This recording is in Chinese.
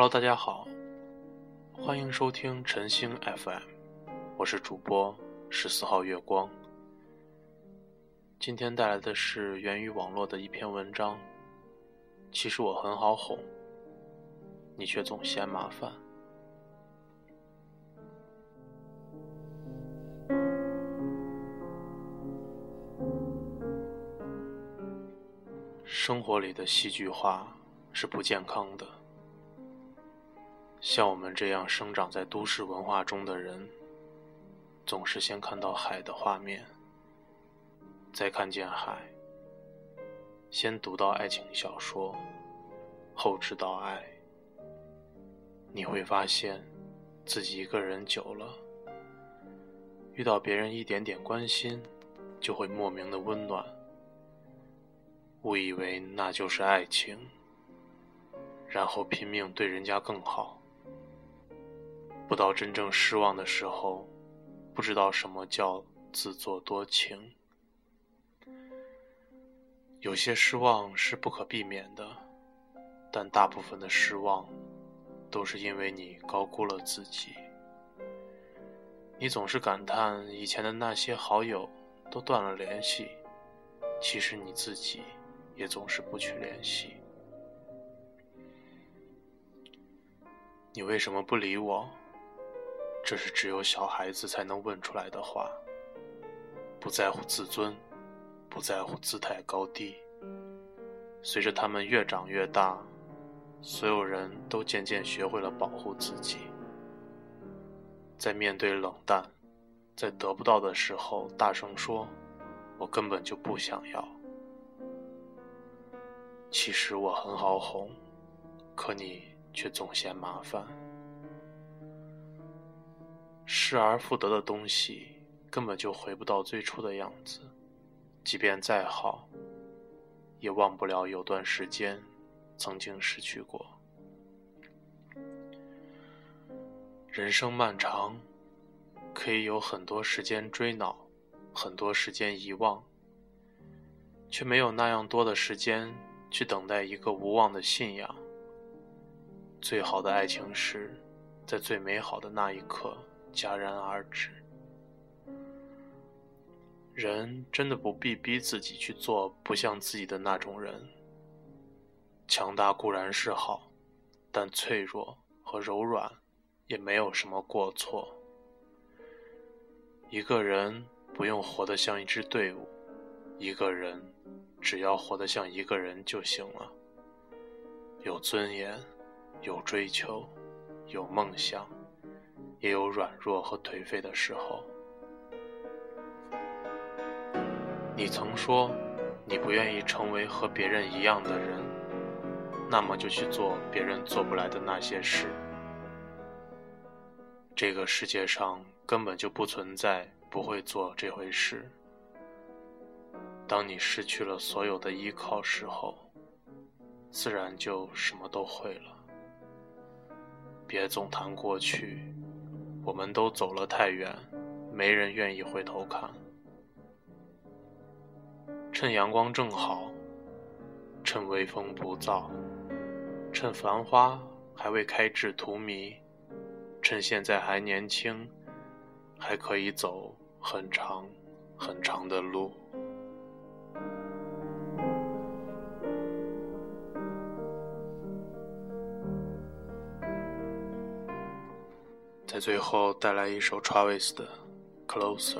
Hello，大家好，欢迎收听晨星 FM，我是主播十四号月光。今天带来的是源于网络的一篇文章。其实我很好哄，你却总嫌麻烦。生活里的戏剧化是不健康的。像我们这样生长在都市文化中的人，总是先看到海的画面，再看见海；先读到爱情小说，后知道爱。你会发现，自己一个人久了，遇到别人一点点关心，就会莫名的温暖。误以为那就是爱情，然后拼命对人家更好。不到真正失望的时候，不知道什么叫自作多情。有些失望是不可避免的，但大部分的失望，都是因为你高估了自己。你总是感叹以前的那些好友都断了联系，其实你自己。也总是不去联系。你为什么不理我？这是只有小孩子才能问出来的话。不在乎自尊，不在乎姿态高低。随着他们越长越大，所有人都渐渐学会了保护自己。在面对冷淡，在得不到的时候，大声说：“我根本就不想要。”其实我很好哄，可你却总嫌麻烦。失而复得的东西根本就回不到最初的样子，即便再好，也忘不了有段时间曾经失去过。人生漫长，可以有很多时间追恼，很多时间遗忘，却没有那样多的时间。去等待一个无望的信仰。最好的爱情是，在最美好的那一刻戛然而止。人真的不必逼自己去做不像自己的那种人。强大固然是好，但脆弱和柔软也没有什么过错。一个人不用活得像一支队伍，一个人。只要活得像一个人就行了。有尊严，有追求，有梦想，也有软弱和颓废的时候。你曾说，你不愿意成为和别人一样的人，那么就去做别人做不来的那些事。这个世界上根本就不存在不会做这回事。当你失去了所有的依靠时候，自然就什么都会了。别总谈过去，我们都走了太远，没人愿意回头看。趁阳光正好，趁微风不燥，趁繁花还未开至荼蘼，趁现在还年轻，还可以走很长很长的路。在最后带来一首 Travis 的《Closer》。